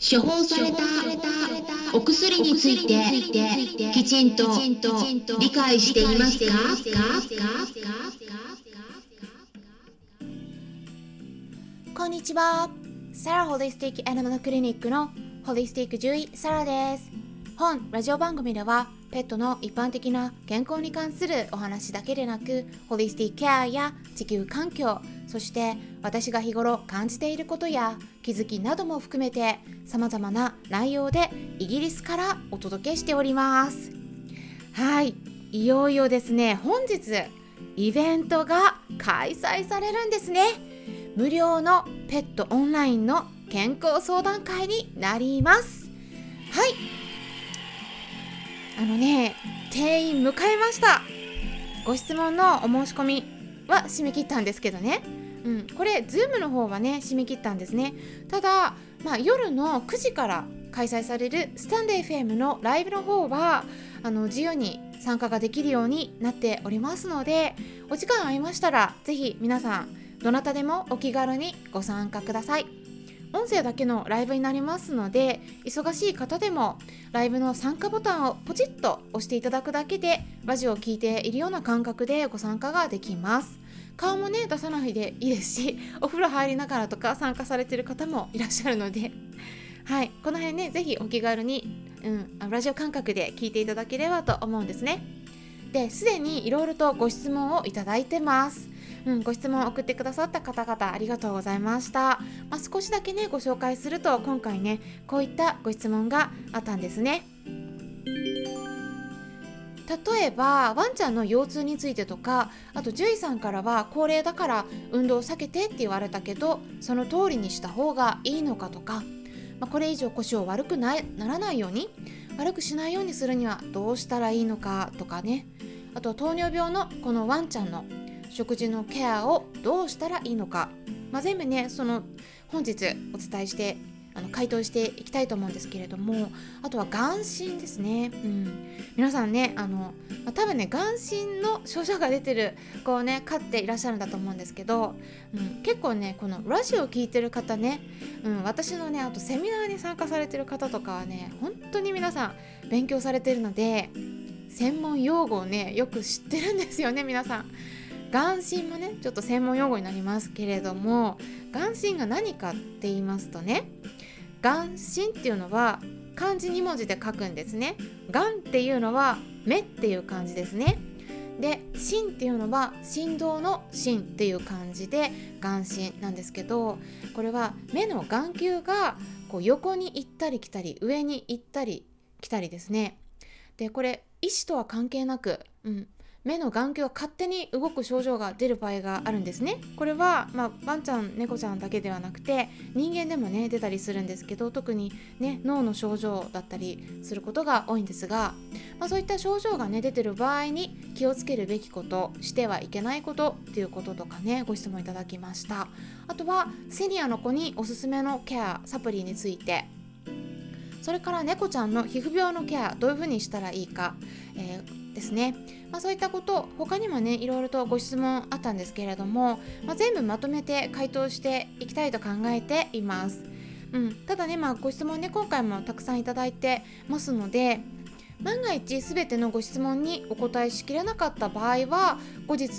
処方されたお薬についてきちんと理解していますか？こんにちは。サラホリスティックアニマルクリニックのホリスティック獣医サラです。本ラジオ番組ではペットの一般的な健康に関するお話だけでなくホリスティケアや地球環境そして私が日頃感じていることや気づきなども含めて様々な内容でイギリスからお届けしております。はいいよいよですね本日イベントが開催されるんですね。無料のペットオンラインの健康相談会になります。はいあのね定員迎えました。ご質問のお申し込みは締め切ったんですけどね。うん、これ Zoom の方はね締め切ったんですね。ただ、まあ、夜の9時から開催されるスタンデー FM のライブの方はあの自由に参加ができるようになっておりますのでお時間ありましたら是非皆さんどなたでもお気軽にご参加ください。音声だけのライブになりますので忙しい方でもライブの参加ボタンをポチッと押していただくだけでラジオを聴いているような感覚でご参加ができます。顔もね出さないでいいですし お風呂入りながらとか参加されてる方もいらっしゃるので。はいこの辺ね是非お気軽に、うん、ラジオ感覚で聞いていただければと思うんですね。ですでにいろいろとご質問をいただいてます。うん、ご質問を送ってくださった方々ありがとうございました、まあ、少しだけねご紹介すると今回ねこういったご質問があったんですね。例えばワンちゃんの腰痛についてとかあと獣医さんからは高齢だから運動を避けてって言われたけどその通りにした方がいいのかとか、まあ、これ以上腰を悪くなならないように悪くしないようにするにはどうしたらいいのかとかね。あと糖尿病のこのワンちゃんの食事のケアをどうしたらいいのか、まあ、全部ねその本日お伝えしてあの回答していきたいと思うんですけれどもあとは眼疹ですね、うん、皆さんねあの、まあ、多分ね眼疹の症状が出てる子をね飼っていらっしゃるんだと思うんですけど、うん、結構ねこのラジオを聴いてる方ね、うん、私のねあとセミナーに参加されてる方とかはね本当に皆さん勉強されてるので専門用語をねよく知ってるんですよね皆さん。眼疹もねちょっと専門用語になりますけれども眼疹が何かって言いますとね眼心っていうのは漢字2文字で書くんですね。眼っていうのは目っていう感じですね。で心っていうのは振動の心っていう感じで眼心なんですけどこれは目の眼球がこう横に行ったり来たり上に行ったり来たりですね。でこれ意思とは関係なく、うん、目の眼球が勝手に動く症状が出る場合があるんですね。これは、まあ、ワンちゃん猫ちゃんだけではなくて人間でもね出たりするんですけど特にね脳の症状だったりすることが多いんですが、まあ、そういった症状がね出てる場合に気をつけるべきことしてはいけないことっていうこととかねご質問いただきました。あとはセニアの子におすすめのケアサプリについて。それから猫ちゃんの皮膚病のケアどういうふうにしたらいいか、えーですね、まあ、そういったこと他にもねいろいろとご質問あったんですけれども、まあ、全部まとめて回答していきたいと考えています、うん、ただね、まあ、ご質問ね今回もたくさんいただいてますので万が一全てのご質問にお答えしきれなかった場合は後日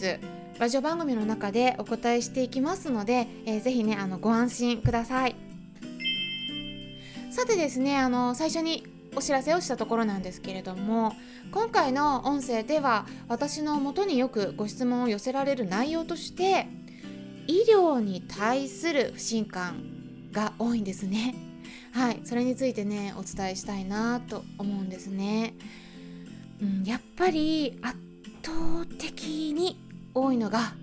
ラジオ番組の中でお答えしていきますので、えー、ぜひねあのご安心ください。さてですねあの最初にお知らせをしたところなんですけれども今回の音声では私のもとによくご質問を寄せられる内容として医療に対する不信感が多いんですね。はいそれについてねお伝えしたいなと思うんですね、うん、やっぱり圧倒的に多いのが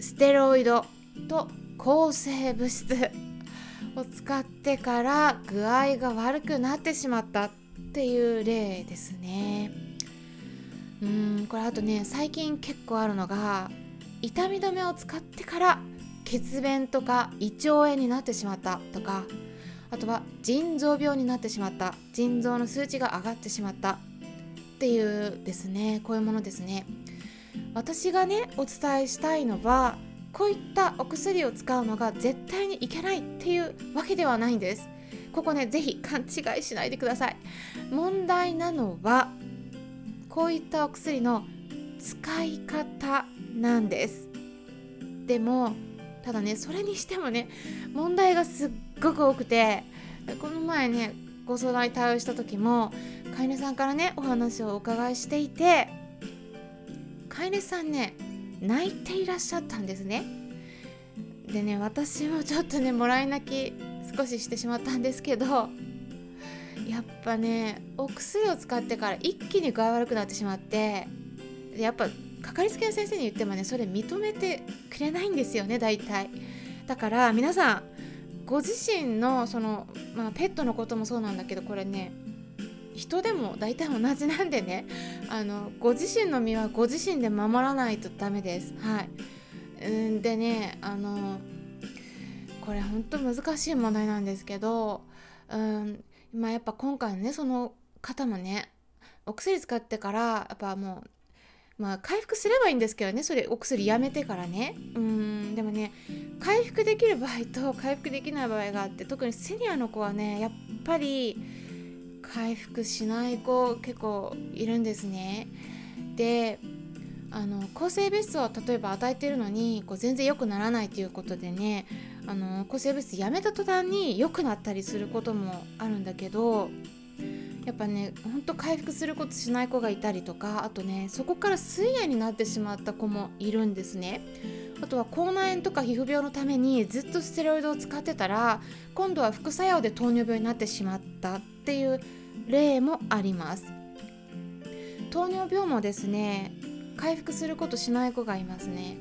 ステロイドと抗生物質を使ってから具合が悪くなってしまった。っていう例ですね。うんこれあとね最近結構あるのが痛み止めを使ってから血便とか胃腸炎になってしまったとかあとは腎臓病になってしまった腎臓の数値が上がってしまったっていうですねこういうものですね。私がねお伝えしたいのはこういったお薬を使うのが絶対にいけないっていうわけではないんです。ここね是非勘違いしないでください。問題なのはこういったお薬の使い方なんです。でもただねそれにしてもね問題がすっごく多くてこの前ねご相談に対応した時も飼い主さんからねお話をお伺いしていて飼い主さんね泣いていらっしゃったんですね。でね私もちょっとねもらい泣き少ししてしまったんですけどやっぱねお薬を使ってから一気に具合悪くなってしまってやっぱかかりつけの先生に言ってもねそれ認めてくれないんですよね大体。だから皆さんご自身のその、まあ、ペットのこともそうなんだけどこれね人でも大体同じなんでねあのご自身の身はご自身で守らないとダメです。はい。うんでねあのこれほんと難しい問題なんですけどうんまあやっぱ今回のねその方もねお薬使ってからやっぱもうまあ回復すればいいんですけどねそれお薬やめてからね。うんでもね回復できる場合と回復できない場合があって特にセニアの子はねやっぱり回復しない子結構いるんですね。であの抗生物質を例えば与えてるのにこう全然良くならないということでねあの抗生物質やめた途端に良くなったりすることもあるんだけどやっぱねほんと回復することしない子がいたりとかあとねそこから水炎になってしまった子もいるんですね。あとは口内炎とか皮膚病のためにずっとステロイドを使ってたら今度は副作用で糖尿病になってしまったっていう例もあります。糖尿病もですね回復することしない子がいますね。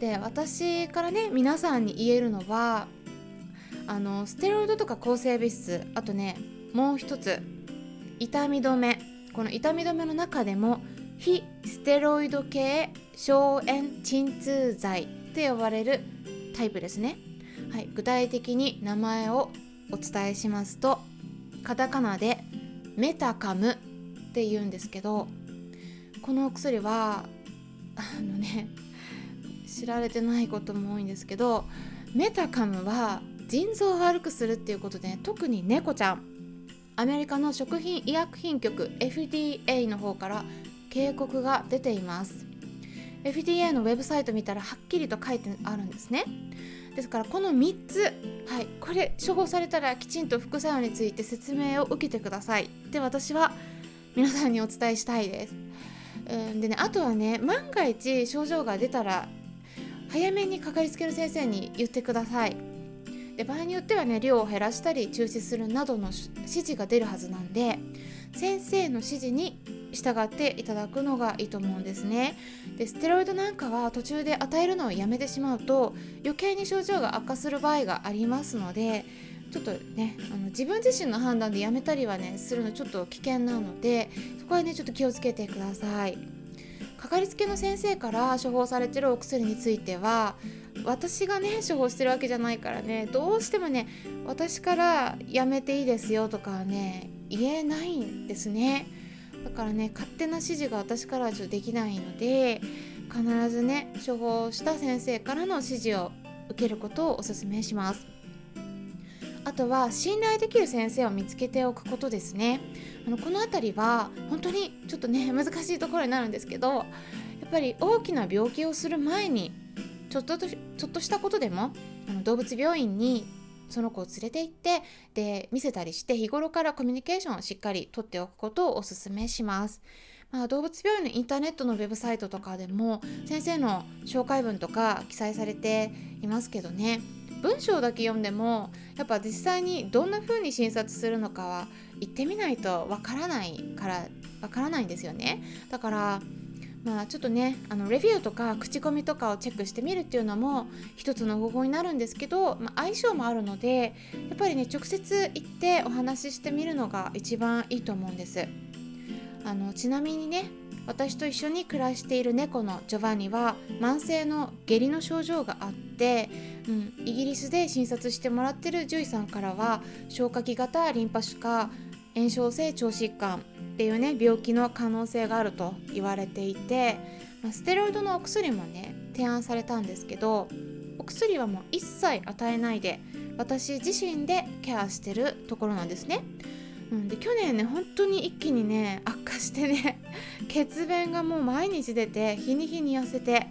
で私からね皆さんに言えるのはあのステロイドとか抗生物質あとねもう一つ痛み止め。この痛み止めの中でも非ステロイド系消炎鎮痛剤と呼ばれるタイプですね、はい、具体的に名前をお伝えしますとカタカナでメタカムって言うんですけどこのお薬はあのね知られてないことも多いんですけどメタカムは腎臓を悪くするっていうことで、特に猫ちゃんアメリカの食品医薬品局 FDA の方から警告が出ています。FDA のウェブサイト見たらはっきりと書いてあるんですね。ですからこの3つはいこれ処方されたらきちんと副作用について説明を受けてください。って私は皆さんにお伝えしたいです。うんでねあとはね万が一症状が出たら早めにかかりつけの先生に言ってください。で場合によってはね量を減らしたり中止するなどの指示が出るはずなんで先生の指示に従っていただくのがいいと思うんですね。でステロイドなんかは途中で与えるのをやめてしまうと余計に症状が悪化する場合がありますのでちょっとねあの自分自身の判断でやめたりはねするのちょっと危険なのでそこはねちょっと気をつけてください。かかりつけの先生から処方されてるお薬については私がね処方してるわけじゃないからねどうしてもね私からやめていいですよとかはね言えないんですね。だからね勝手な指示が私からはちょっとできないので必ずね処方した先生からの指示を受けることをお勧めします。あとは信頼できる先生を見つけておくことですねあのこの辺りは本当にちょっとね 難しいところになるんですけどやっぱり大きな病気をする前にちょっとちょっとしたことでもあの動物病院にその子を連れて行ってで見せたりして日頃からコミュニケーションをしっかりとっておくことをお勧めします。まあ、動物病院のインターネットのウェブサイトとかでも先生の紹介文とか記載されていますけどね文章だけ読んでもやっぱ実際にどんな風に診察するのかは言ってみないとわからないからわからないんですよね。だからまあちょっとねあのレビューとか口コミとかをチェックしてみるっていうのも一つの方法になるんですけど、まあ、相性もあるのでやっぱりね直接行ってお話ししてみるのが一番いいと思うんです。あのちなみにね私と一緒に暮らしている猫のジョバンニは慢性の下痢の症状があって、うん、イギリスで診察してもらってる獣医さんからは消化器型リンパ腫か炎症性腸疾患っていうね病気の可能性があると言われていて、まあ、ステロイドのお薬もね提案されたんですけどお薬はもう一切与えないで私自身でケアしてるところなんですね。うん、で去年ね本当に一気にね悪化してね 血便がもう毎日出て日に日に痩せて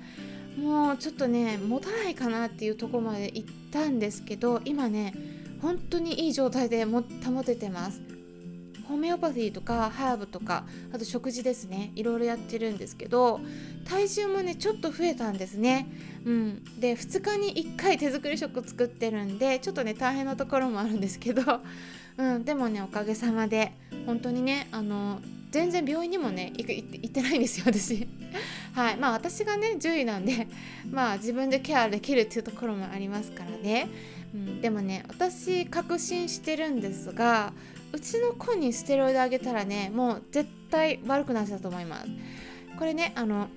もうちょっとね持たないかなっていうとこまで行ったんですけど今ね本当にいい状態でも保ててます。ホメオパシーとかハーブとかあと食事ですね。いろいろやってるんですけど体重もねちょっと増えたんですね。うん。で2日に1回手作り食作ってるんでちょっとね大変なところもあるんですけどうん、でもねおかげさまで本当にねあの全然病院にもね行ってないんですよ私。はい。まあ私がね獣医なんで まあ自分でケアできるっていうところもありますからね、うん、でもね私確信してるんですがうちの子にステロイドあげたらねもう絶対悪くなっちゃうと思います。これねあの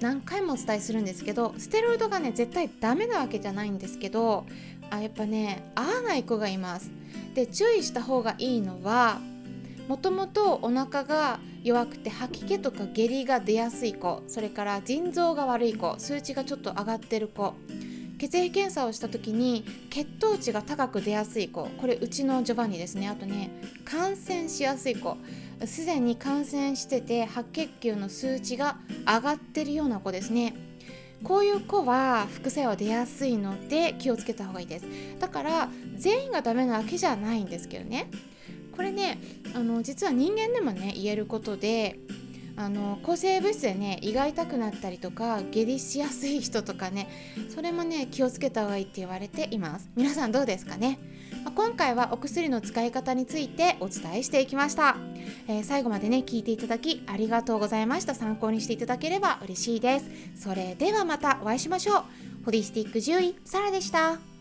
何回もお伝えするんですけどステロイドがね絶対ダメなわけじゃないんですけどあやっぱね合わない子がいます。で注意した方がいいのはもともとお腹が弱くて吐き気とか下痢が出やすい子それから腎臓が悪い子数値がちょっと上がってる子血液検査をした時に血糖値が高く出やすい子これうちのジョバンニですね。あとね感染しやすい子すでに感染してて白血球の数値が上がってるような子ですね。こういう子は副作用出やすいので気をつけた方がいいです。だから全員がダメなわけじゃないんですけどね。これねあの実は人間でもね言えることであの抗生物質でね胃が痛くなったりとか下痢しやすい人とかねそれもね気をつけた方がいいって言われています。皆さんどうですかね、まあ、今回はお薬の使い方についてお伝えしていきました、えー、最後までね聞いていただきありがとうございました。参考にしていただければ嬉しいです。それではまたお会いしましょう。ホリスティック獣医サラでした。